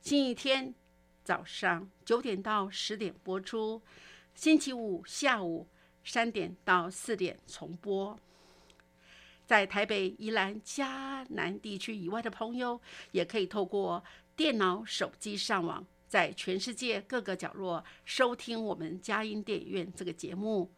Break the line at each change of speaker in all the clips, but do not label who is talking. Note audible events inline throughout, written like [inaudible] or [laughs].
星期天早上九点到十点播出，星期五下午三点到四点重播。在台北、宜兰、迦南地区以外的朋友，也可以透过电脑、手机上网，在全世界各个角落收听我们佳音电影院这个节目。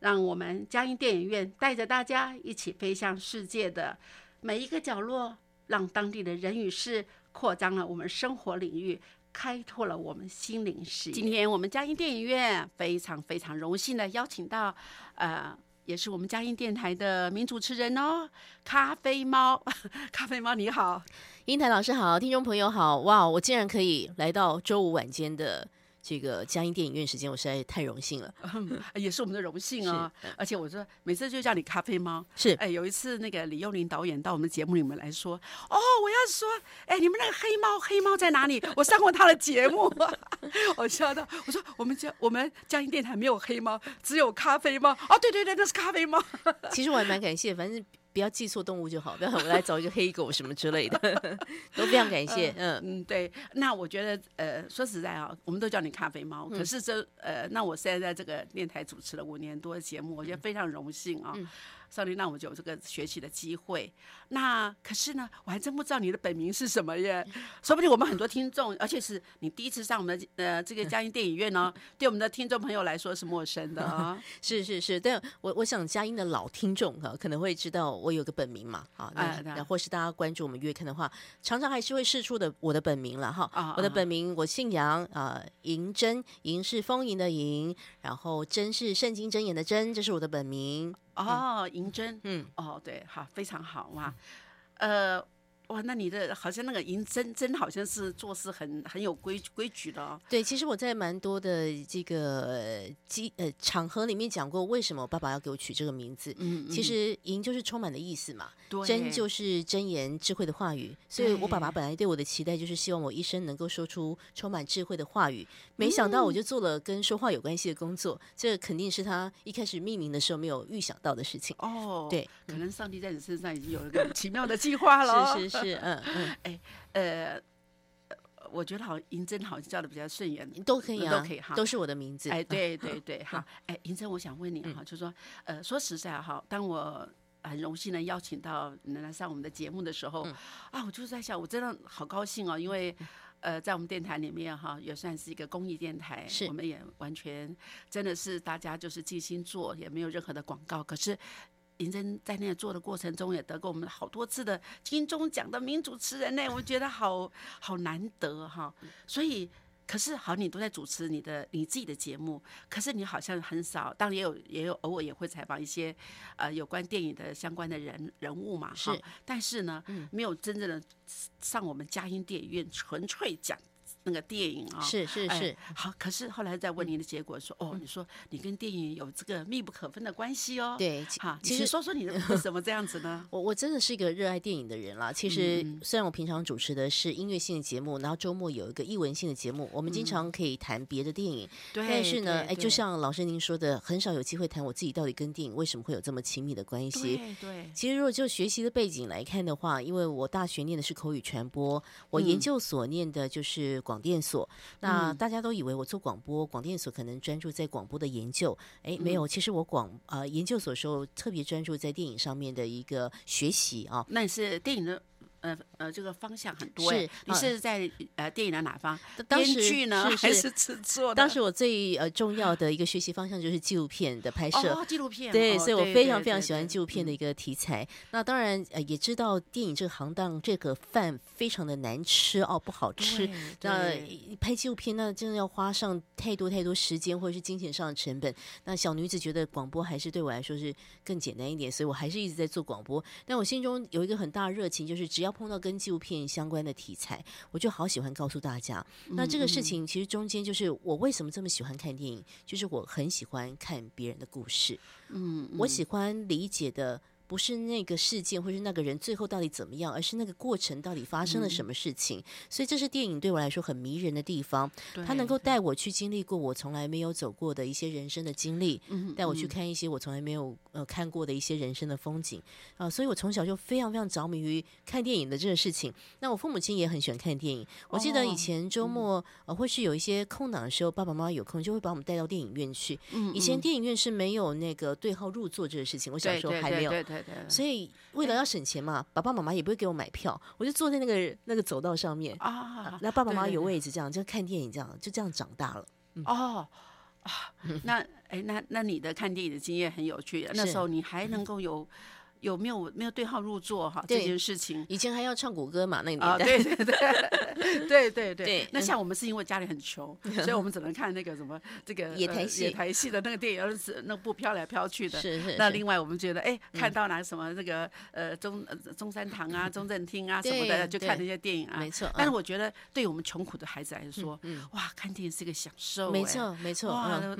让我们佳音电影院带着大家一起飞向世界的每一个角落，让当地的人与事扩张了我们生活领域，开拓了我们心灵视野。今天我们佳音电影院非常非常荣幸的邀请到，呃，也是我们佳音电台的名主持人哦，咖啡猫，[laughs] 咖啡猫你好，
英台老师好，听众朋友好，哇，我竟然可以来到周五晚间的。这个嘉音电影院时间，我实在太荣幸了，[laughs]
也是我们的荣幸啊！而且我说每次就叫你咖啡猫，
是
哎，有一次那个李幼林导演到我们节目里面来说，哦，我要说，哎，你们那个黑猫，黑猫在哪里？我上过他的节目，[laughs] 我笑到，我说我们家我们嘉音电台没有黑猫，只有咖啡猫。哦，对对对，那是咖啡猫。
其实我还蛮感谢，反正。不要记错动物就好，[laughs] 不要我来找一个黑狗什么之类的，[laughs] 都非常感谢。嗯
嗯，对。那我觉得，呃，说实在啊，我们都叫你咖啡猫，可是这呃，那我现在在这个电台主持了五年多的节目，我觉得非常荣幸啊。上帝让我有这个学习的机会，那可是呢，我还真不知道你的本名是什么耶。说不定我们很多听众，而且是你第一次上我们的呃这个嘉音电影院呢，[laughs] 对我们的听众朋友来说是陌生的啊。
是是是，但我我想嘉音的老听众哈，可能会知道我有个本名嘛，啊，那或是大家关注我们月刊的话，常常还是会试出的我的本名了哈。我的本名我姓杨啊，银真，银是丰盈的银，然后真是圣经真言的真，这是我的本名。
哦，银针，嗯，哦，对，好，非常好哇，呃。哇，那你的好像那个银真真好像是做事很很有规规矩的哦。
对，其实我在蛮多的这个机呃场合里面讲过，为什么我爸爸要给我取这个名字。嗯，其实银就是充满的意思嘛，真就是真言智慧的话语。所以我爸爸本来对我的期待就是希望我一生能够说出充满智慧的话语。没想到我就做了跟说话有关系的工作，这肯定是他一开始命名的时候没有预想到的事情。哦，对，
可能上帝在你身上已经有一个奇妙的计划了。
是是是。是 [laughs] 嗯嗯。
哎呃，我觉得好银针好像叫的比较顺眼，
都可以
啊，都可以哈，
都是我的名字。
哎，[laughs] 对对对，好，哎，银针，我想问你哈，就说呃，说实在哈，当我很荣幸能邀请到能来上我们的节目的时候，啊，我就是在想，我真的好高兴哦，因为呃，在我们电台里面哈，也算是一个公益电台，
是。
我们也完全真的是大家就是尽心做，也没有任何的广告，可是。林真在那做的过程中，也得过我们好多次的金钟奖的名主持人呢，我觉得好好难得哈。所以，可是好，你都在主持你的你自己的节目，可是你好像很少，当然也有也有偶尔也会采访一些呃有关电影的相关的人人物嘛，
哈。
但是呢，没有真正的上我们佳音电影院纯粹讲那个电影啊，
是是是，
好。可是后来再问您的结果说，哦，你说你跟电影有这个密不可分的关系哦。
对，
好，其实说说你的为什么这样子呢？[laughs]
我我真的是一个热爱电影的人啦。其实虽然我平常主持的是音乐性的节目，然后周末有一个艺文性的节目，我们经常可以谈别的电影。
对，
但是呢，哎，就像老师您说的，很少有机会谈我自己到底跟电影为什么会有这么亲密的关系。
对对。
其实如果就学习的背景来看的话，因为我大学念的是口语传播，我研究所念的就是广电所。那大家都以为我做广播，广电所可能专注在广播的研究，哎，没有，其实我广呃研究所时候特别专注在电影上面的一个学习啊。
那你是电影的。呃呃，这个方向很多。是，你是在呃电影的哪方？编剧呢，还是制作？
当时我最呃重要的一个学习方向就是纪录片的拍摄。
哦，纪录片。
对，所以我非常非常喜欢纪录片的一个题材。那当然呃也知道电影这个行当，这个饭非常的难吃哦，不好吃。那拍纪录片那真的要花上太多太多时间或者是金钱上的成本。那小女子觉得广播还是对我来说是更简单一点，所以我还是一直在做广播。但我心中有一个很大的热情，就是只要碰到跟纪录片相关的题材，我就好喜欢告诉大家。那这个事情其实中间就是我为什么这么喜欢看电影，就是我很喜欢看别人的故事。嗯，我喜欢理解的。不是那个事件，或是那个人最后到底怎么样，而是那个过程到底发生了什么事情。所以这是电影对我来说很迷人的地方，它能够带我去经历过我从来没有走过的一些人生的经历，带我去看一些我从来没有呃看过的一些人生的风景啊。所以我从小就非常非常着迷于看电影的这个事情。那我父母亲也很喜欢看电影。我记得以前周末呃或是有一些空档的时候，爸爸妈妈有空就会把我们带到电影院去。以前电影院是没有那个对号入座这个事情，我小时候还没有。所以为了要省钱嘛，爸爸妈妈也不会给我买票，我就坐在那个那个走道上面啊，那爸爸妈妈有位置，这样就看电影，这样就这样长大了。
哦啊，那哎，那那你的看电影的经验很有趣，那时候你还能够有。有没有没有对号入座哈？这件事情
以前还要唱国歌嘛？那个年
代，对对对 [laughs] 对对对。那像我们是因为家里很穷，[laughs] 所以我们只能看那个什么这个
野台戏、
野台戏的那个电影，是那部飘来飘去的。
是是。
那另外我们觉得，哎，看到哪什么那个呃中中山堂啊、中正厅啊什么的，就看那些电影啊。
没错。
但是我觉得，对于我们穷苦的孩子来说，哇，看电影是个享受。
没错没错。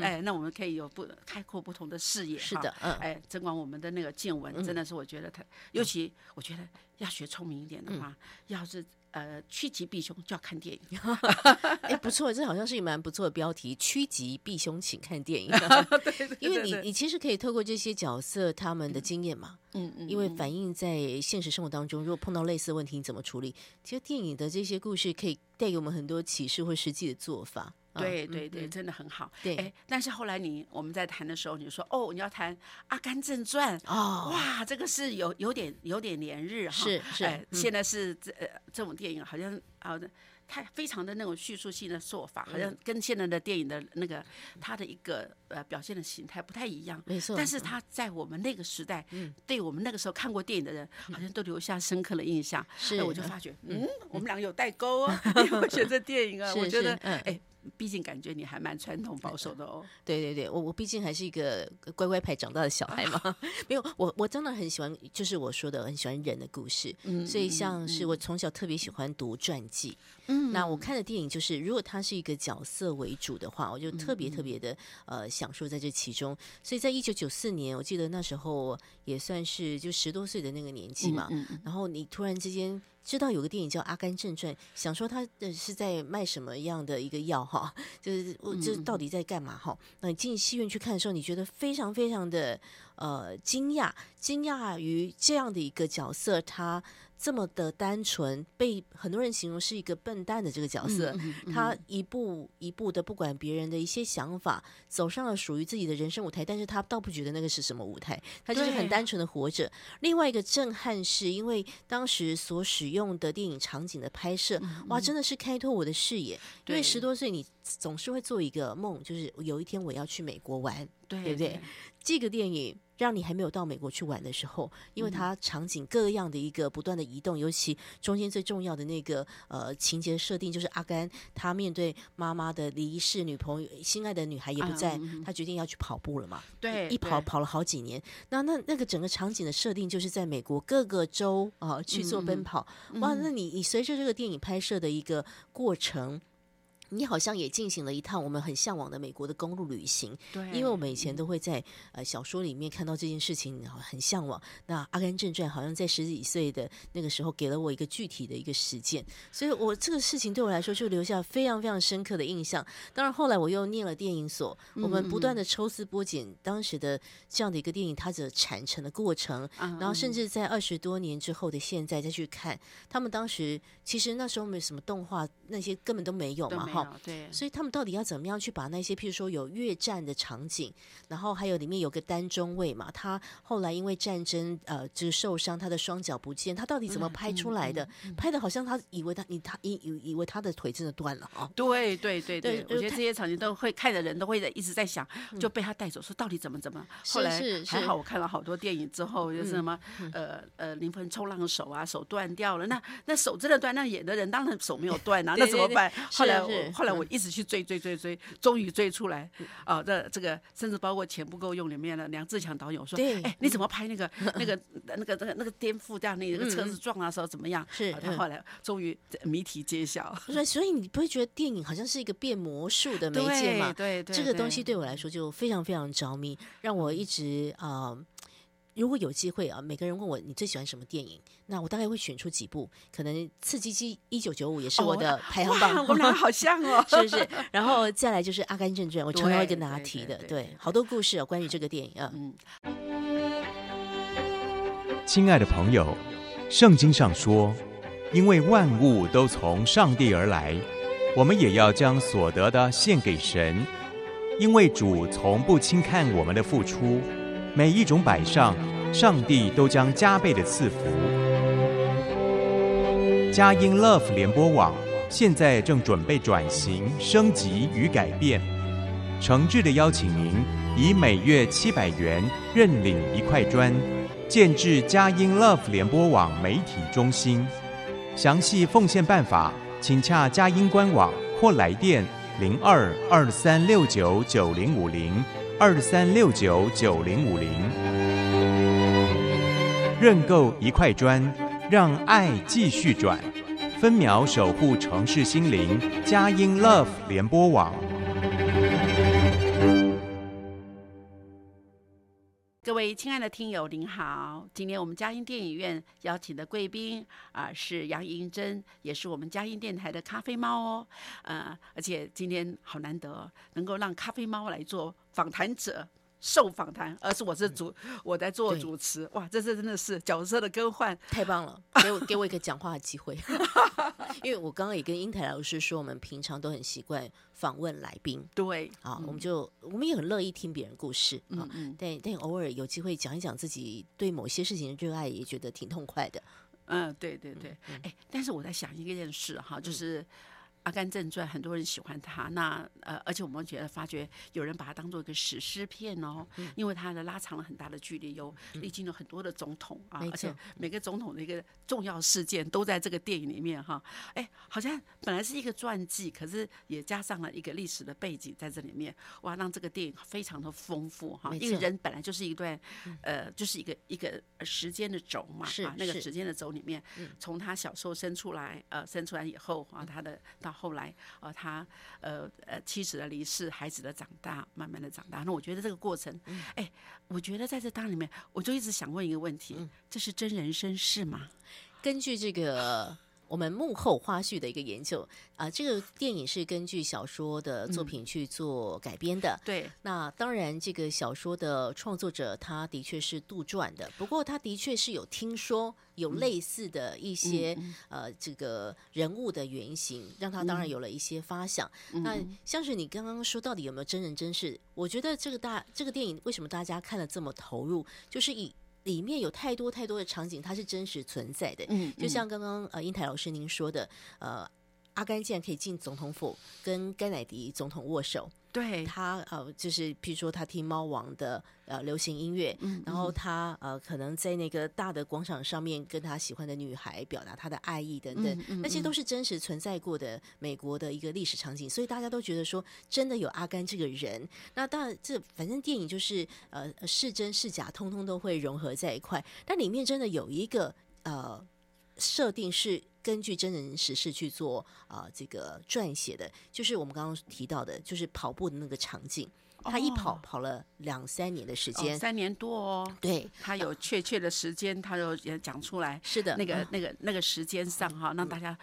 哎，那我们可以有不开阔不同的视野。
是的，
嗯。哎，增广我们的那个见闻，真的是我觉得他。尤其我觉得要学聪明一点的话，要是呃趋吉避凶，就要看电影。[laughs] [laughs]
哎，不错，这好像是一蛮不错的标题。趋吉避凶，请看电影。[laughs]
对，
因为你你其实可以透过这些角色他们的经验嘛，嗯嗯，因为反映在现实生活当中，如果碰到类似的问题，你怎么处理？其实电影的这些故事可以带给我们很多启示或实际的做法。
对对对，真的很好。
对，哎，
但是后来你我们在谈的时候，你说哦，你要谈《阿甘正传》哦，哇，这个是有有点有点连日哈。
是是，哎，
现在是这呃这种电影好像好的太非常的那种叙述性的做法，好像跟现在的电影的那个它的一个呃表现的形态不太一样。
没错，
但是他在我们那个时代，嗯，对我们那个时候看过电影的人，好像都留下深刻的印象。
是，
我就发觉，嗯，我们两个有代沟啊，[laughs] 因为我选择电影啊，[laughs] 我觉得，哎。毕竟感觉你还蛮传统保守的哦。
对对对，我我毕竟还是一个乖乖牌长大的小孩嘛。没有，我我真的很喜欢，就是我说的很喜欢人的故事。所以像是我从小特别喜欢读传记。嗯。那我看的电影就是，如果它是一个角色为主的话，我就特别特别的呃享受在这其中。所以在一九九四年，我记得那时候也算是就十多岁的那个年纪嘛。嗯嗯。然后你突然之间。知道有个电影叫《阿甘正传》，想说他呃是在卖什么样的一个药哈？[laughs] 就是这到底在干嘛哈？那你进戏院去看的时候，你觉得非常非常的呃惊讶，惊讶于这样的一个角色他。这么的单纯，被很多人形容是一个笨蛋的这个角色，他一步一步的不管别人的一些想法，走上了属于自己的人生舞台，但是他倒不觉得那个是什么舞台，他就是很单纯的活着。另外一个震撼是因为当时所使用的电影场景的拍摄，哇，真的是开拓我的视野。因为十多岁，你总是会做一个梦，就是有一天我要去美国玩，对不对？这个电影。让你还没有到美国去玩的时候，因为它场景各样的一个不断的移动，尤其中间最重要的那个呃情节设定，就是阿甘他面对妈妈的离世，女朋友心爱的女孩也不在，他决定要去跑步了嘛？
对，
一跑跑了好几年。那那那个整个场景的设定，就是在美国各个州啊去做奔跑。哇，那你你随着这个电影拍摄的一个过程。你好像也进行了一趟我们很向往的美国的公路旅行，
对，
因为我们以前都会在呃小说里面看到这件事情，很向往。那《阿甘正传》好像在十几岁的那个时候给了我一个具体的一个实践，所以我这个事情对我来说就留下非常非常深刻的印象。当然后来我又念了电影所，我们不断的抽丝剥茧当时的这样的一个电影它的产成的过程，然后甚至在二十多年之后的现在再去看，他们当时其实那时候没什么动画，那些根本都没有嘛，哈。
对，
所以他们到底要怎么样去把那些，譬如说有越战的场景，然后还有里面有个单中尉嘛，他后来因为战争呃就是受伤，他的双脚不见，他到底怎么拍出来的？拍的好像他以为他你他以以以为他的腿真的断了啊？
对对对对，我觉得这些场景都会看的人都会在一直在想，就被他带走，说到底怎么怎么？后来还好，我看了好多电影之后，就是什么呃呃灵魂冲浪手啊，手断掉了，那那手真的断，那演的人当然手没有断啊，[laughs] 那怎么办？后来后来我一直去追追追追，终于追出来啊！这这个甚至包括钱不够用里面的梁志强导演说：“哎，你怎么拍那个 [laughs] 那个那个那个那个颠覆这样那个车子撞的时候怎么样？”
是
他后来终于谜题揭晓。
所以你不会觉得电影好像是一个变魔术的媒介吗？
对对，
这个东西对我来说就非常非常着迷，让我一直啊。如果有机会啊，每个人问我你最喜欢什么电影，那我大概会选出几部，可能《刺激机一九九五》也是我的排行榜。
我们俩好像哦，[laughs]
是不是？然后再来就是《阿甘正传》，我常常会跟大家提的，对，好多故事哦，关于这个电影啊。嗯。
亲爱的朋友，圣经上说，因为万物都从上帝而来，我们也要将所得的献给神，因为主从不轻看我们的付出。每一种摆上，上帝都将加倍的赐福。佳音 Love 联播网现在正准备转型升级与改变，诚挚的邀请您以每月七百元认领一块砖，建制佳音 Love 联播网媒体中心。详细奉献办法，请洽佳音官网或来电零二二三六九九零五零。二三六九九零五零，认购一块砖，让爱继续转，分秒守护城市心灵，佳音 Love 联播网。
位亲爱的听友，您好！今天我们嘉音电影院邀请的贵宾啊是杨银珍，也是我们嘉音电台的咖啡猫哦。呃，而且今天好难得能够让咖啡猫来做访谈者。受访谈，而是我是主，我在做主持。哇，这是真的是角色的更换，
太棒了！[laughs] 给我给我一个讲话的机会，[laughs] 因为我刚刚也跟英台老师说，我们平常都很习惯访问来宾。
对，
啊，我们就我们也很乐意听别人故事啊，但但偶尔有机会讲一讲自己对某些事情的热爱，也觉得挺痛快的。
嗯，对对对，哎，但是我在想一件事哈，就是。《阿甘正传》很多人喜欢他，那呃，而且我们觉得发觉有人把它当做一个史诗片哦，因为它的拉长了很大的距离，有历经了很多的总统啊，而且每个总统的一个重要事件都在这个电影里面哈。哎，好像本来是一个传记，可是也加上了一个历史的背景在这里面，哇，让这个电影非常的丰富哈。因为人本来就是一段呃，就是一个一个时间的轴嘛，啊，那个时间的轴里面，从他小时候生出来，呃，生出来以后啊，他的到后来，呃，他呃呃，妻子的离世，孩子的长大，慢慢的长大。那我觉得这个过程，哎，我觉得在这当里面，我就一直想问一个问题：这是真人真事吗？
根据这个。我们幕后花絮的一个研究啊，这个电影是根据小说的作品去做改编的。
对，
那当然，这个小说的创作者他的确是杜撰的，不过他的确是有听说有类似的一些呃这个人物的原型，让他当然有了一些发想。那像是你刚刚说，到底有没有真人真事？我觉得这个大这个电影为什么大家看了这么投入，就是以。里面有太多太多的场景，它是真实存在的。嗯，就像刚刚呃，英台老师您说的，呃，阿甘竟然可以进总统府跟甘乃迪总统握手。
对
他呃，就是譬如说他听猫王的呃流行音乐，然后他呃可能在那个大的广场上面跟他喜欢的女孩表达他的爱意等等，那些都是真实存在过的美国的一个历史场景，所以大家都觉得说真的有阿甘这个人。那当然这反正电影就是呃是真是假，通通都会融合在一块。但里面真的有一个呃设定是根据真人实事去做啊这个撰写的，就是我们刚刚提到的，就是跑步的那个场景。他一跑跑了两三年的时间，
三年多哦。
对，
他有确切的时间，他就也讲出来。
是的，
那个那个那个时间上哈，让大家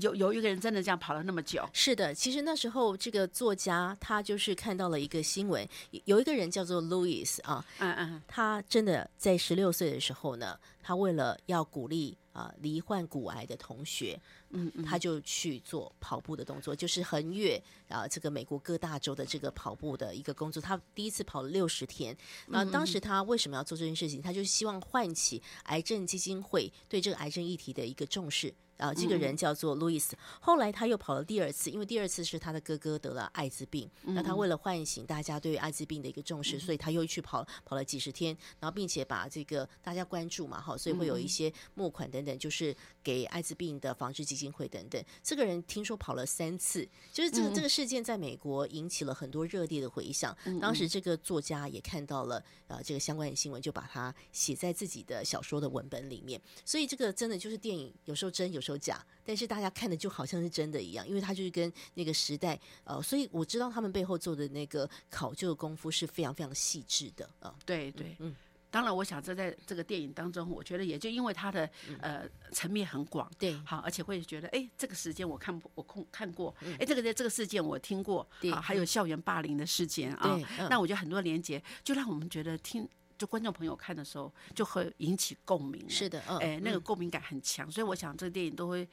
有有一个人真的这样跑了那么久。
是的，其实那时候这个作家他就是看到了一个新闻，有一个人叫做 Louis 啊，嗯嗯，他真的在十六岁的时候呢，他为了要鼓励啊罹患骨癌的同学。嗯，他就去做跑步的动作，就是横越啊这个美国各大洲的这个跑步的一个工作。他第一次跑了六十天。那当时他为什么要做这件事情？他就希望唤起癌症基金会对这个癌症议题的一个重视。啊，这个人叫做路易斯。后来他又跑了第二次，因为第二次是他的哥哥得了艾滋病。那他为了唤醒大家对艾滋病的一个重视，所以他又去跑跑了几十天，然后并且把这个大家关注嘛，哈，所以会有一些募款等等，就是给艾滋病的防治基金会等等。这个人听说跑了三次，就是这个这个事件在美国引起了很多热烈的回响。当时这个作家也看到了啊这个相关的新闻，就把它写在自己的小说的文本里面。所以这个真的就是电影，有时候真，有时候。都假，但是大家看的就好像是真的一样，因为他就是跟那个时代，呃，所以我知道他们背后做的那个考究的功夫是非常非常细致的啊。
对对，嗯，当然，我想这在这个电影当中，我觉得也就因为它的呃层面很广，
对，
好，而且会觉得，哎，这个时间我看我空看过，哎，这个这个事件我听过，啊，还有校园霸凌的事件啊，那我觉得很多连接，就让我们觉得听。就观众朋友看的时候，就会引起共鸣。
是的，
哎，那个共鸣感很强，所以我想这个电影都会，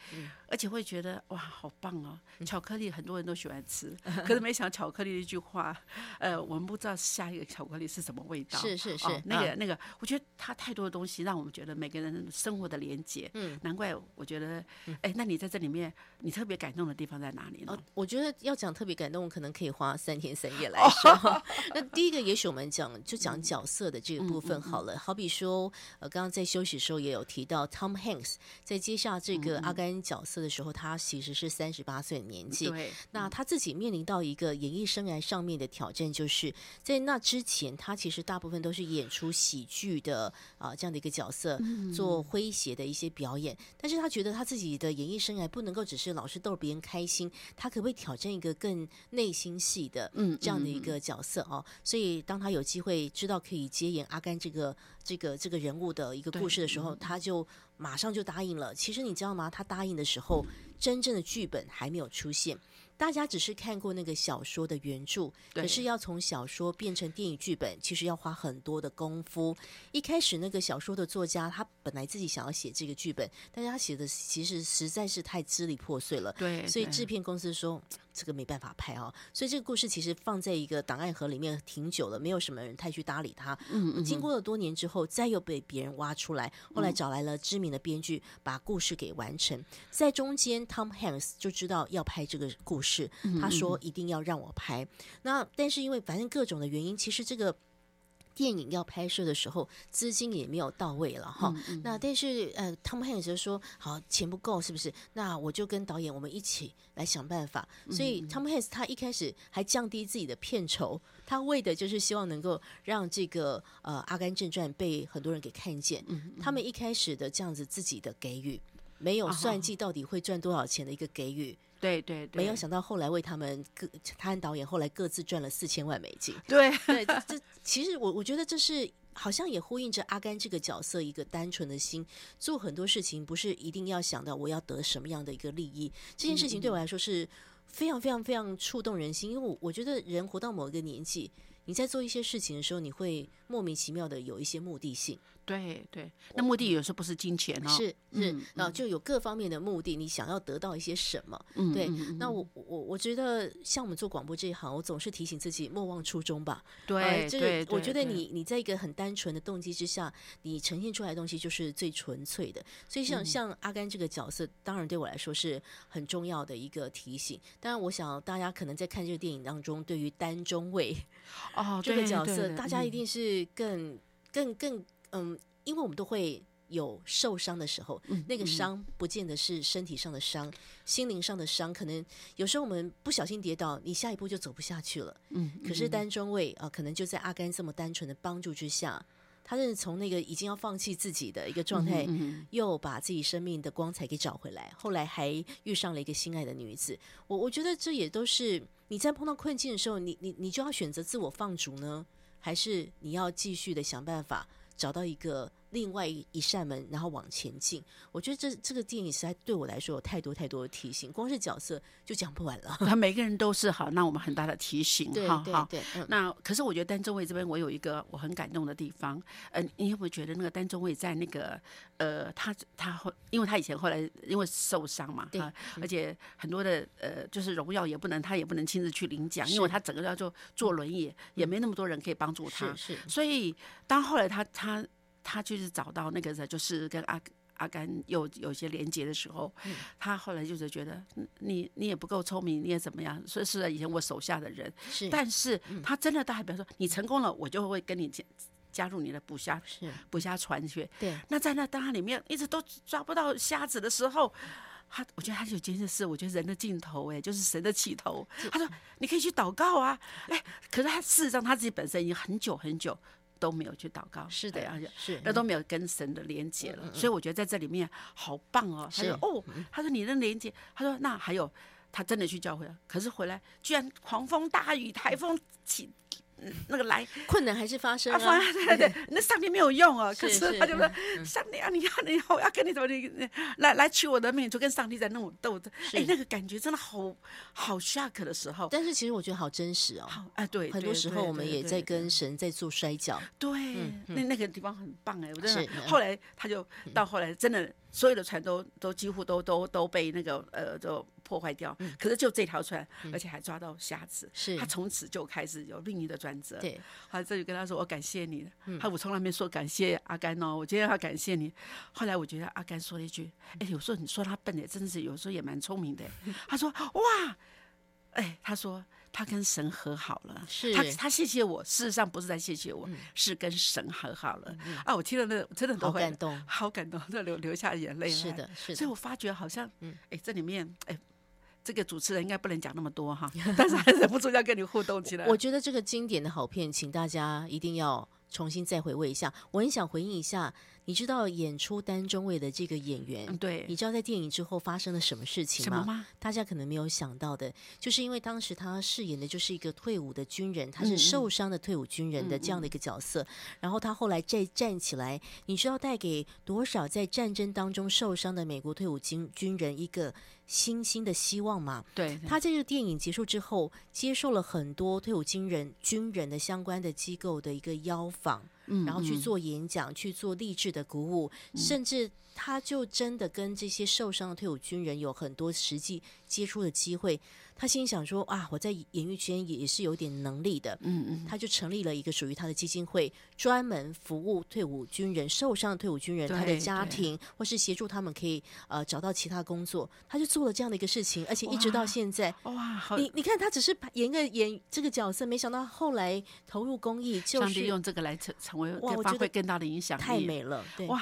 而且会觉得哇，好棒哦！巧克力很多人都喜欢吃，[laughs] 可是没想巧克力的一句话，[laughs] 呃，我们不知道下一个巧克力是什么味道。
是是是，
那个那个，我觉得它太多的东西让我们觉得每个人生活的连接。嗯，难怪我觉得，哎，那你在这里面，你特别感动的地方在哪里呢？
我觉得要讲特别感动，可能可以花三天三夜来说。[laughs] 那第一个，也许我们讲就讲角色的这个。部分好了，好比说，呃，刚刚在休息的时候也有提到，Tom Hanks 在接下这个阿甘角色的时候，他其实是三十八岁的年纪。
对，
那他自己面临到一个演艺生涯上面的挑战，就是在那之前，他其实大部分都是演出喜剧的啊这样的一个角色，做诙谐的一些表演。但是他觉得他自己的演艺生涯不能够只是老是逗别人开心，他可不可以挑战一个更内心戏的嗯这样的一个角色哦？所以当他有机会知道可以接演。阿甘这个这个这个人物的一个故事的时候，他就马上就答应了。其实你知道吗？他答应的时候，真正的剧本还没有出现。大家只是看过那个小说的原著，可是要从小说变成电影剧本，其实要花很多的功夫。一开始那个小说的作家，他本来自己想要写这个剧本，但是他写的其实实在是太支离破碎了。
对，
所以制片公司说这个没办法拍啊。所以这个故事其实放在一个档案盒里面挺久了，没有什么人太去搭理他。嗯嗯。经过了多年之后，再又被别人挖出来，后来找来了知名的编剧，把故事给完成。在中间，Tom Hanks 就知道要拍这个故事。是，他说一定要让我拍。那但是因为反正各种的原因，其实这个电影要拍摄的时候，资金也没有到位了哈。那但是呃，汤姆汉克斯说好钱不够，是不是？那我就跟导演我们一起来想办法。所以汤姆汉克斯他一开始还降低自己的片酬，他为的就是希望能够让这个呃《阿甘正传》被很多人给看见。他们一开始的这样子自己的给予，没有算计到底会赚多少钱的一个给予。
对对，
没有想到后来为他们各，他和导演后来各自赚了四千万美金。[laughs]
对 [laughs]
对，这其实我我觉得这是好像也呼应着阿甘这个角色一个单纯的心，做很多事情不是一定要想到我要得什么样的一个利益。这件事情对我来说是非常非常非常触动人心，因为我我觉得人活到某一个年纪，你在做一些事情的时候，你会莫名其妙的有一些目的性。
对对，那目的有时候不是金钱哦，
是是，然后就有各方面的目的，你想要得到一些什么？嗯，对。那我我我觉得，像我们做广播这一行，我总是提醒自己莫忘初衷吧。
对，
这个我觉得你你在一个很单纯的动机之下，你呈现出来的东西就是最纯粹的。所以像像阿甘这个角色，当然对我来说是很重要的一个提醒。当然，我想大家可能在看这个电影当中，对于单中尉
哦
这个角色，大家一定是更更更。嗯，因为我们都会有受伤的时候，那个伤不见得是身体上的伤，心灵上的伤，可能有时候我们不小心跌倒，你下一步就走不下去了。嗯，可是单中尉啊，可能就在阿甘这么单纯的帮助之下，他是从那个已经要放弃自己的一个状态，又把自己生命的光彩给找回来。后来还遇上了一个心爱的女子。我我觉得这也都是你在碰到困境的时候，你你你就要选择自我放逐呢，还是你要继续的想办法找到一个。另外一扇门，然后往前进。我觉得这这个电影实在对我来说有太多太多的提醒，光是角色就讲不完了。
他 [laughs] 每个人都是好，那我们很大的提醒。
哈哈。
那可是我觉得丹中卫这边，我有一个我很感动的地方。嗯，你有没有觉得那个丹中卫在那个呃，他他后，因为他以前后来因为受伤嘛，
对，
而且很多的呃，就是荣耀也不能，他也不能亲自去领奖，因为他整个要做坐轮椅，也没那么多人可以帮助他。
是，
所以当后来他他。他就是找到那个人，就是跟阿阿甘有有些连接的时候，他后来就是觉得你你也不够聪明，你也怎么样？所以是以前我手下的人，
是，
但是他真的代表说你成功了，我就会跟你加加入你的捕虾捕虾船去。
对，
那在那档里面一直都抓不到虾子的时候，他我觉得他就真的是我觉得人的尽头哎，就是神的起头。他说你可以去祷告啊，哎，可是他事实上他自己本身已经很久很久。都没有去祷告，
是的，
而且是那都没有跟神的连接了，所以我觉得在这里面好棒哦。他说：“哦，他说你的连接，他说那还有，他真的去教会了，可是回来居然狂风大雨，台风起。”那个来
困难还是发生啊？
对对对，[laughs] 那上帝没有用啊。可是他就说：“上帝啊，你要你好，我要跟你怎么你来来取我的命，就跟上帝在那种斗争。哎，那个感觉真的好好 shock 的时候。
但是其实我觉得好真实哦。
好啊，对，
很多时候我们也在跟神在做摔跤。
对，那那个地方很棒哎，我真的。后来他就到后来真的。所有的船都都几乎都都都被那个呃都破坏掉，可是就这条船，而且还抓到瞎子，
是
他从此就开始有另一个转折。
对，
他这就跟他说：“我感谢你。”他我从来没说感谢阿甘哦，我今天要感谢你。后来我觉得阿甘说了一句：“哎，有时候你说他笨的，真的是有时候也蛮聪明的。”他说：“哇，哎，他说。”他跟神和好了，
是
他他谢谢我，事实上不是在谢谢我，是跟神和好了啊！我听了那真的都
会感动，
好感动，都流流下眼泪。
是的，是的。
所以我发觉好像，嗯哎，这里面哎，这个主持人应该不能讲那么多哈，[laughs] 但是还忍不住要跟你互动起来。
我觉得这个经典的好片，请大家一定要重新再回味一下。我很想回应一下。你知道演出单中尉的这个演员，
对，
你知道在电影之后发生了什么事情吗？大家可能没有想到的，就是因为当时他饰演的就是一个退伍的军人，他是受伤的退伍军人的这样的一个角色，然后他后来再站起来，你知道带给多少在战争当中受伤的美国退伍军军人一个新兴的希望吗？
对，
他在这个电影结束之后，接受了很多退伍军人军人的相关的机构的一个邀访。然后去做演讲，去做励志的鼓舞，甚至他就真的跟这些受伤的退伍军人有很多实际接触的机会。他心想说：“啊，我在演艺圈也是有点能力的。”嗯嗯，他就成立了一个属于他的基金会，专门服务退伍军人、受伤的退伍军人他的家庭，或是协助他们可以呃找到其他工作。他就做了这样的一个事情，而且一直到现在，
哇！
你你看，他只是演个演这个角色，没想到后来投入公益，就是
用这个来成成为哇，发挥更大的影响力，
太美了，对
哇。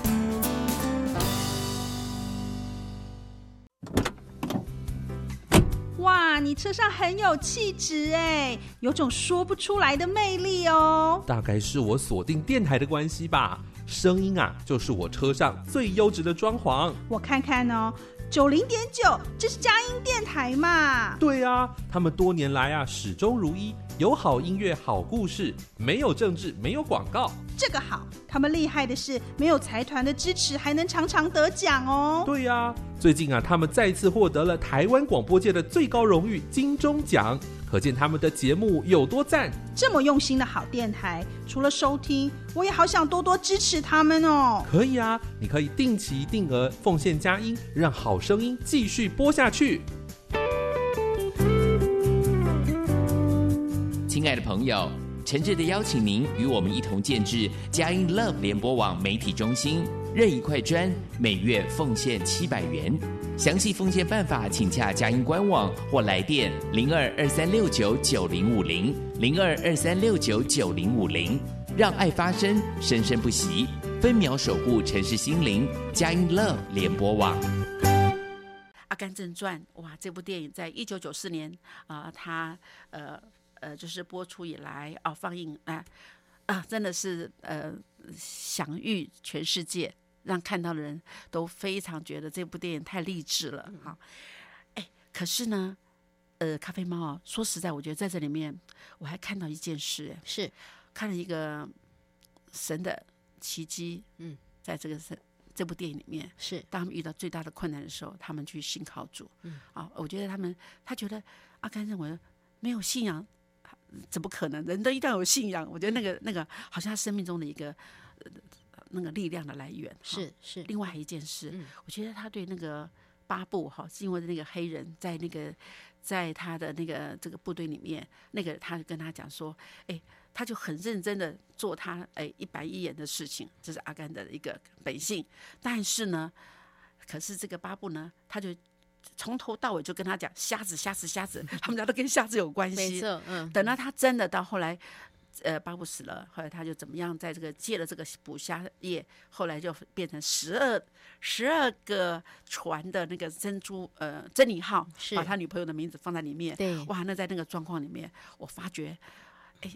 哇，你车上很有气质哎，有种说不出来的魅力哦。
大概是我锁定电台的关系吧，声音啊，就是我车上最优质的装潢。
我看看哦，九零点九，这是佳音电台嘛？
对啊，他们多年来啊，始终如一。有好音乐、好故事，没有政治，没有广告，
这个好。他们厉害的是，没有财团的支持，还能常常得奖哦。
对呀，最近啊，他们再次获得了台湾广播界的最高荣誉金钟奖，可见他们的节目有多赞。
这么用心的好电台，除了收听，我也好想多多支持他们哦。
可以啊，你可以定期定额奉献佳音，让好声音继续播下去。
亲爱的朋友，诚挚的邀请您与我们一同建制佳音 Love 联播网媒体中心，任一块砖，每月奉献七百元。详细奉献办法，请洽佳音官网或来电零二二三六九九零五零零二二三六九九零五零，让爱发生，生生不息，分秒守护城市心灵。佳音 Love 联播网。
《阿甘正传》哇，这部电影在一九九四年啊，它呃呃就是播出以来啊，放映啊啊，真的是呃享誉全世界。让看到的人都非常觉得这部电影太励志了，哈，哎，可是呢，呃，咖啡猫啊，说实在，我觉得在这里面我还看到一件事，
是。
看了一个神的奇迹，嗯，在这个神这部电影里面，
是。
当他们遇到最大的困难的时候，他们去信靠主，嗯，啊，我觉得他们他觉得阿甘认为没有信仰怎么可能？人都一定要有信仰，我觉得那个那个好像他生命中的一个。呃那个力量的来源
是是，
另外一件事，我觉得他对那个巴布哈，是因为那个黑人在那个在他的那个这个部队里面，那个他跟他讲说，哎，他就很认真的做他哎一板一眼的事情，这是阿甘的一个本性。但是呢，可是这个巴布呢，他就从头到尾就跟他讲瞎子瞎子瞎子，他们家都跟瞎子有关系。
没错，嗯，
等到他真的到后来。呃，巴布死了，后来他就怎么样，在这个借了这个捕虾业，后来就变成十二十二个船的那个珍珠呃珍妮号，把他女朋友的名字放在里面。
对，
哇，那在那个状况里面，我发觉，哎，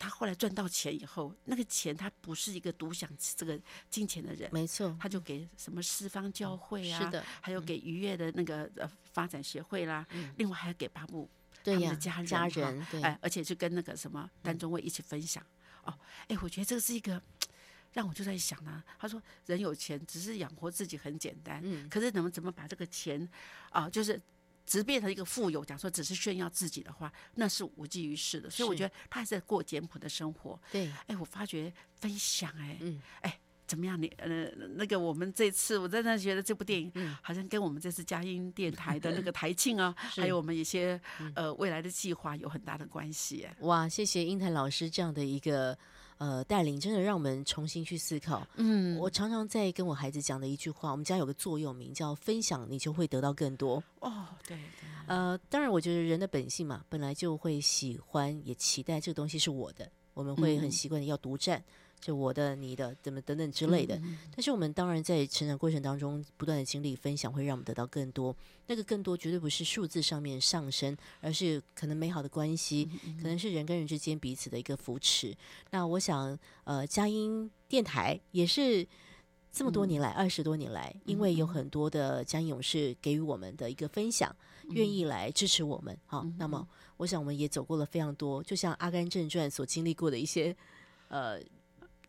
他后来赚到钱以后，那个钱他不是一个独享这个金钱的人，
没错，
他就给什么四方教会
啊，是的，
还有给愉悦的那个呃发展协会啦，另外还要给巴布。
他
们的家
家人，
哎，而且就跟那个什么丹中卫一起分享哦，哎，我觉得这个是一个让我就在想呢。他说，人有钱只是养活自己很简单，嗯，可是怎么怎么把这个钱啊，就是直变成一个富有，讲说只是炫耀自己的话，那是无济于事的。所以我觉得他还是在过简朴的生活。
对，
哎，我发觉分享，哎，嗯，哎。怎么样？你呃，那个我们这次我真的觉得这部电影，好像跟我们这次佳音电台的那个 [laughs] 台庆啊，还有我们一些呃未来的计划有很大的关系。
哇，谢谢英台老师这样的一个呃带领，真的让我们重新去思考。嗯，我常常在跟我孩子讲的一句话，我们家有个座右铭叫“分享，你就会得到更多”。
哦，对，
呃，当然，我觉得人的本性嘛，本来就会喜欢也期待这个东西是我的，我们会很习惯的要独占。就我的、你的，怎么等等之类的。但是我们当然在成长过程当中，不断的经历分享，会让我们得到更多。那个更多绝对不是数字上面上升，而是可能美好的关系，可能是人跟人之间彼此的一个扶持。那我想，呃，佳音电台也是这么多年来，二十多年来，因为有很多的佳音勇士给予我们的一个分享，愿意来支持我们。好，那么我想我们也走过了非常多，就像《阿甘正传》所经历过的一些，呃。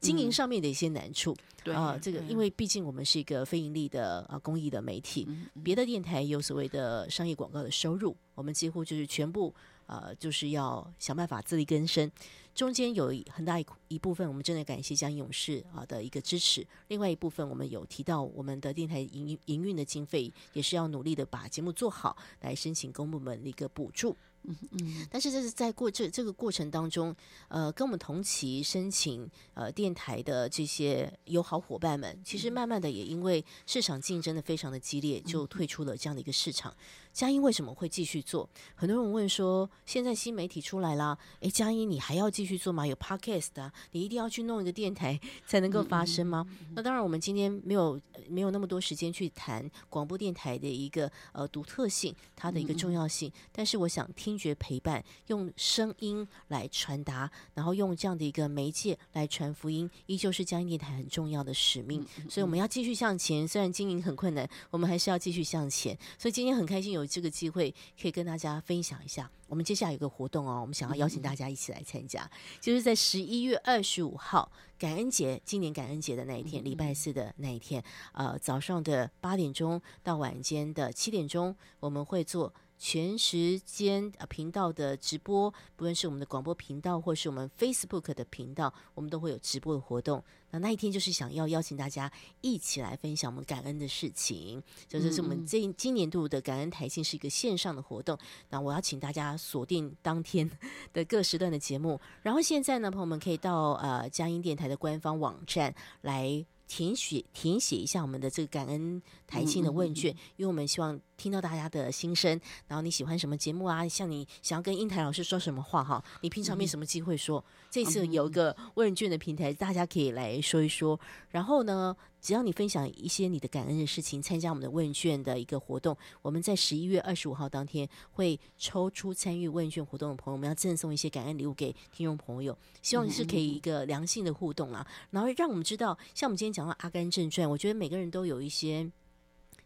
经营上面的一些难处，
啊，
这个因为毕竟我们是一个非盈利的啊公益的媒体，别的电台有所谓的商业广告的收入，我们几乎就是全部呃就是要想办法自力更生，中间有很大一一部分我们真的感谢江勇士啊的一个支持，另外一部分我们有提到我们的电台营营运的经费也是要努力的把节目做好，来申请公部门的一个补助。嗯嗯，但是这是在过这这个过程当中，呃，跟我们同期申请呃电台的这些友好伙伴们，其实慢慢的也因为市场竞争的非常的激烈，就退出了这样的一个市场。佳音为什么会继续做？很多人问说，现在新媒体出来啦，诶，佳音你还要继续做吗？有 podcast 啊，你一定要去弄一个电台才能够发声吗？那当然，我们今天没有没有那么多时间去谈广播电台的一个呃独特性，它的一个重要性。但是我想，听觉陪伴，用声音来传达，然后用这样的一个媒介来传福音，依旧是江音电台很重要的使命。所以我们要继续向前，虽然经营很困难，我们还是要继续向前。所以今天很开心有。有这个机会可以跟大家分享一下，我们接下来有个活动哦，我们想要邀请大家一起来参加，就是在十一月二十五号感恩节，今年感恩节的那一天，礼拜四的那一天，呃，早上的八点钟到晚间的七点钟，我们会做。全时间呃频道的直播，不论是我们的广播频道，或是我们 Facebook 的频道，我们都会有直播的活动。那那一天就是想要邀请大家一起来分享我们感恩的事情，这就是我们这今年度的感恩台庆是一个线上的活动。那我要请大家锁定当天的各时段的节目，然后现在呢，朋友们可以到呃佳音电台的官方网站来。填写填写一下我们的这个感恩台庆的问卷，因为我们希望听到大家的心声。然后你喜欢什么节目啊？像你想要跟英台老师说什么话哈？你平常没什么机会说，这次有一个问卷的平台，大家可以来说一说。然后呢？只要你分享一些你的感恩的事情，参加我们的问卷的一个活动，我们在十一月二十五号当天会抽出参与问卷活动的朋友，我们要赠送一些感恩礼物给听众朋友，希望是可以一个良性的互动啊，然后让我们知道，像我们今天讲到《阿甘正传》，我觉得每个人都有一些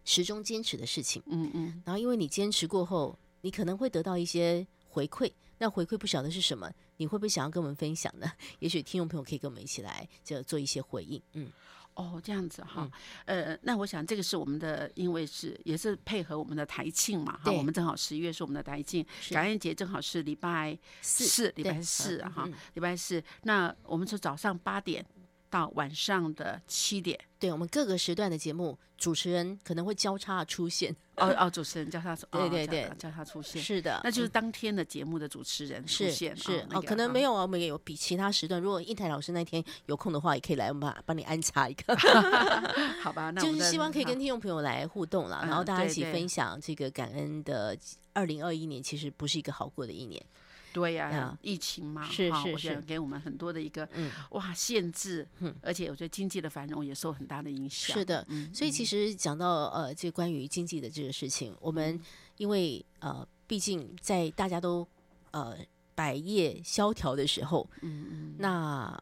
始终坚持的事情，嗯嗯，然后因为你坚持过后，你可能会得到一些回馈，那回馈不晓得是什么，你会不会想要跟我们分享呢？[laughs] 也许听众朋友可以跟我们一起来就做一些回应，嗯。
哦，这样子哈，呃，那我想这个是我们的，因为是也是配合我们的台庆嘛，哈，我们正好十一月是我们的台庆，感恩节正好是礼拜四，礼拜四哈，礼拜四，那我们是早上八点。到晚上的七点，
对我们各个时段的节目，主持人可能会交叉出现。
哦哦，主持人交叉，[laughs]
对对对，
交叉出现。
是的，
那就是当天的节目的主持人出现。
是哦，可能没有啊，我们有比其他时段。如果英台老师那天有空的话，也可以来，我们帮你安插一个。[laughs] [laughs]
好吧，那
就是希望可以跟听众朋友来互动了，然后大家一起分享这个感恩的二零二一年，其实不是一个好过的一年。
对呀，疫情嘛，
是是是，
给我们很多的一个哇限制，而且我觉得经济的繁荣也受很大的影响。
是的，所以其实讲到呃，这关于经济的这个事情，我们因为呃，毕竟在大家都呃百业萧条的时候，嗯嗯，那。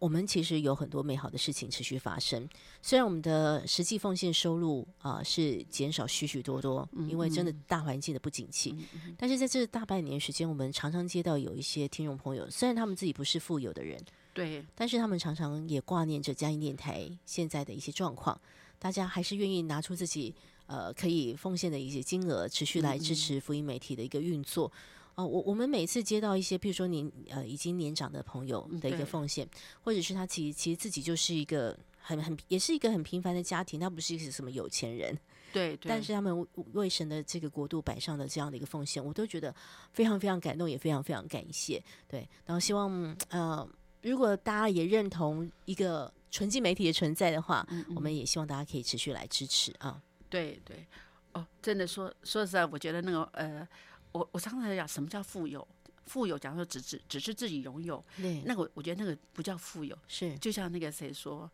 我们其实有很多美好的事情持续发生，虽然我们的实际奉献收入啊是减少许许多多，因为真的大环境的不景气，但是在这大半年时间，我们常常接到有一些听众朋友，虽然他们自己不是富有的人，
对，
但是他们常常也挂念着嘉义电台现在的一些状况，大家还是愿意拿出自己呃可以奉献的一些金额，持续来支持福音媒体的一个运作。哦，我我们每次接到一些，譬如说您呃已经年长的朋友的一个奉献，或者是他其实其实自己就是一个很很也是一个很平凡的家庭，他不是一个什么有钱人，
对，
但是他们为神的这个国度摆上的这样的一个奉献，我都觉得非常非常感动，也非常非常感谢。对，然后希望呃，如果大家也认同一个纯净媒体的存在的话，我们也希望大家可以持续来支持啊。
对对，哦，真的说说实在，我觉得那个呃。我我常常讲什么叫富有？富有，假如说只只只是自己拥有，那个我觉得那个不叫富有。
是，
就像那个谁说，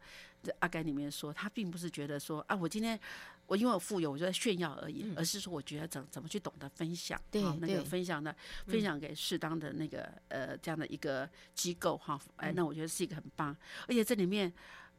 《阿甘》里面说，他并不是觉得说啊，我今天我因为我富有，我就在炫耀而已，而是说我觉得怎怎么去懂得分享，
对，
那个分享的分享给适当的那个呃这样的一个机构哈，哎，那我觉得是一个很棒，而且这里面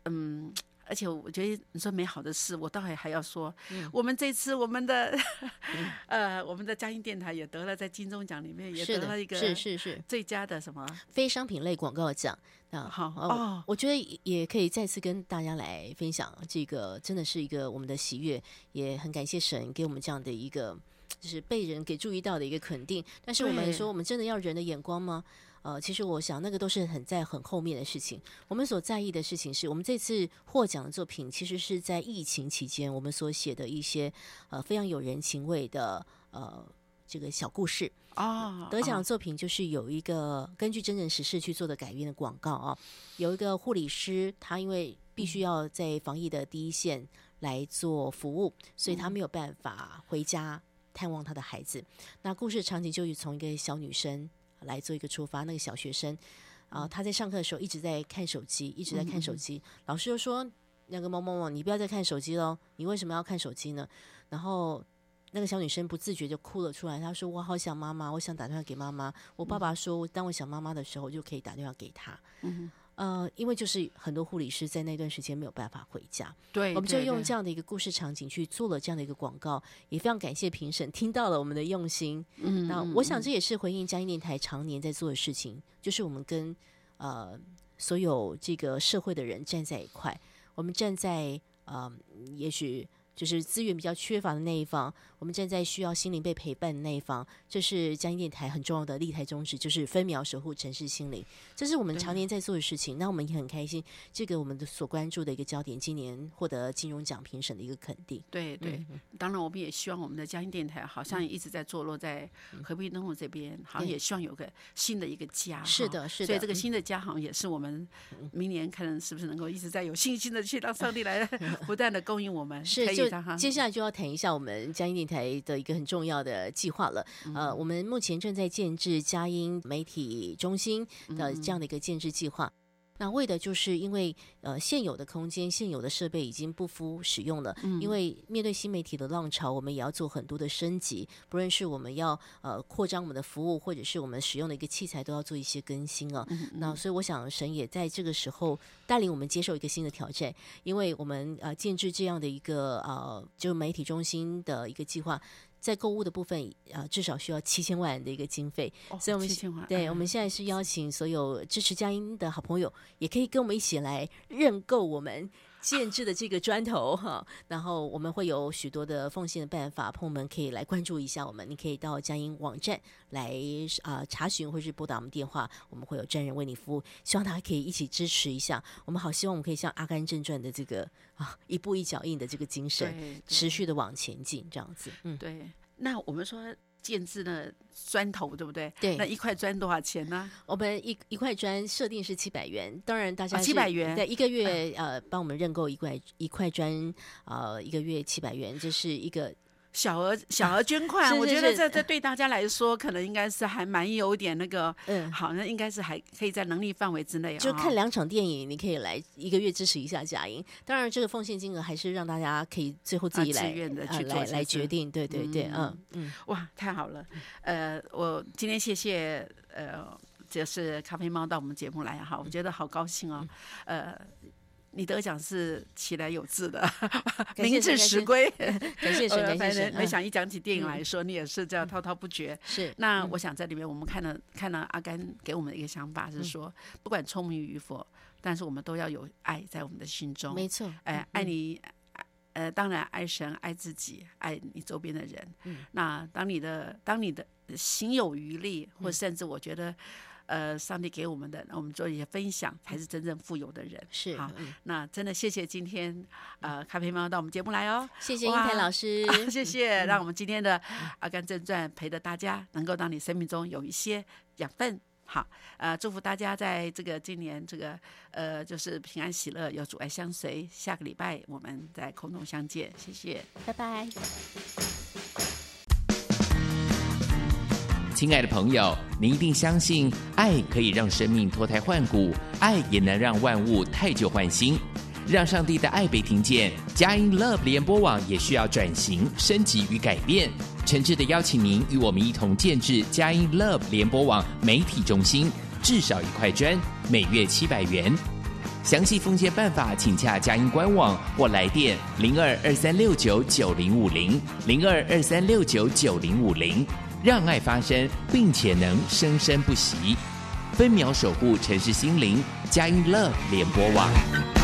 嗯。而且我觉得你说美好的事，我倒还还要说，我们这次我们的 [laughs] 呃我们的嘉音电台也得了在金钟奖里面也得了一个
是是是。
最佳的什么？
非商品类广告奖啊好哦，我觉得也可以再次跟大家来分享这个真的是一个我们的喜悦，也很感谢神给我们这样的一个就是被人给注意到的一个肯定。但是我们说，我们真的要人的眼光吗？呃，其实我想那个都是很在很后面的事情。我们所在意的事情是我们这次获奖的作品，其实是在疫情期间我们所写的一些呃非常有人情味的呃这个小故事
啊。
得奖的作品就是有一个根据真人实事去做的改编的广告啊。有一个护理师，他因为必须要在防疫的第一线来做服务，所以他没有办法回家探望他的孩子。那故事场景就是从一个小女生。来做一个出发，那个小学生，啊，他在上课的时候一直在看手机，一直在看手机。老师就说：“那个某某某，你不要再看手机喽，你为什么要看手机呢？”然后那个小女生不自觉就哭了出来，她说：“我好想妈妈，我想打电话给妈妈。我爸爸说，当我想妈妈的时候，就可以打电话给他。”嗯。呃，因为就是很多护理师在那段时间没有办法回家，
对，
我们就用这样的一个故事场景去做了这样的一个广告，也非常感谢评审听到了我们的用心。嗯，那我想这也是回应嘉义电台常年在做的事情，就是我们跟呃所有这个社会的人站在一块，我们站在呃，也许就是资源比较缺乏的那一方，我们站在需要心灵被陪伴的那一方，这是江音电台很重要的立台宗旨，就是分秒守护城市心灵，这是我们常年在做的事情。那我们也很开心，这个我们的所关注的一个焦点，今年获得金融奖评审的一个肯定。
对对，当然我们也希望我们的江音电台好像一直在坐落在和平东路这边，好像也希望有个新的一个家。
是的，是的。
所以这个新的家好像也是我们明年看是不是能够一直在有信心的去让上帝来 [laughs] 不断的供应我们。
是就。接下来就要谈一下我们佳音电台的一个很重要的计划了。呃，我们目前正在建制佳音媒体中心的这样的一个建制计划。那为的就是因为呃现有的空间、现有的设备已经不敷使用了。嗯。因为面对新媒体的浪潮，我们也要做很多的升级，不论是我们要呃扩张我们的服务，或者是我们使用的一个器材，都要做一些更新啊。嗯。那所以我想神也在这个时候带领我们接受一个新的挑战，因为我们呃建制这样的一个呃就媒体中心的一个计划。在购物的部分，啊，至少需要七千万的一个经费，
所以我们
对，我们现在是邀请所有支持佳音的好朋友，也可以跟我们一起来认购我们。建制的这个砖头哈，然后我们会有许多的奉献的办法，朋友们可以来关注一下我们。你可以到佳音网站来啊查询，或是拨打我们电话，我们会有专人为你服务。希望大家可以一起支持一下，我们好希望我们可以像《阿甘正传》的这个啊一步一脚印的这个精神，持续的往前进，这样子。
嗯，对。那我们说。建制的砖头对不对？
对，
那一块砖多少钱呢？
我们一一块砖设定是七百元，当然大家
七百元，
对，一个月呃帮我们认购一块一块砖，呃一个月七百元，这是一个。
小额小额捐 [laughs] 款，我觉得这这对大家来说，可能应该是还蛮有点那个，嗯，好那应该是还可以在能力范围之内。
就看两场电影，你可以来一个月支持一下贾英。当然，这个奉献金额还是让大家可以最后自己来来来决定。对对对，嗯
嗯，哇，太好了。呃，我今天谢谢呃，就是咖啡猫到我们节目来哈，我觉得好高兴哦，呃。你得奖是起来有志的，名至实归。
感谢神，感谢神。
没想一讲起电影来说，你也是这样滔滔不绝。
是。
那我想在里面，我们看了看了阿甘给我们的一个想法是说，不管聪明与否，但是我们都要有爱在我们的心中。
没错。
哎，爱你，呃，当然爱神，爱自己，爱你周边的人。嗯。那当你的当你的心有余力，或甚至我觉得。呃，上帝给我们的，那我们做一些分享，才是真正富有的人。
是
好，那真的谢谢今天呃咖啡猫到我们节目来哦，
谢谢英台老师，[laughs]
谢谢，让我们今天的《阿甘正传》陪着大家，能够让你生命中有一些养分。好，呃，祝福大家在这个今年这个呃，就是平安喜乐，有阻碍相随。下个礼拜我们在空中相见，谢谢，
拜拜。
亲爱的朋友，您一定相信爱可以让生命脱胎换骨，爱也能让万物太旧换新，让上帝的爱被听见。佳音 Love 联播网也需要转型升级与改变，诚挚的邀请您与我们一同建制佳音 Love 联播网媒体中心，至少一块砖，每月七百元。详细奉献办法，请洽佳音官网或来电零二二三六九九零五零零二二三六九九零五零。让爱发生，并且能生生不息，分秒守护城市心灵，佳音乐联播网。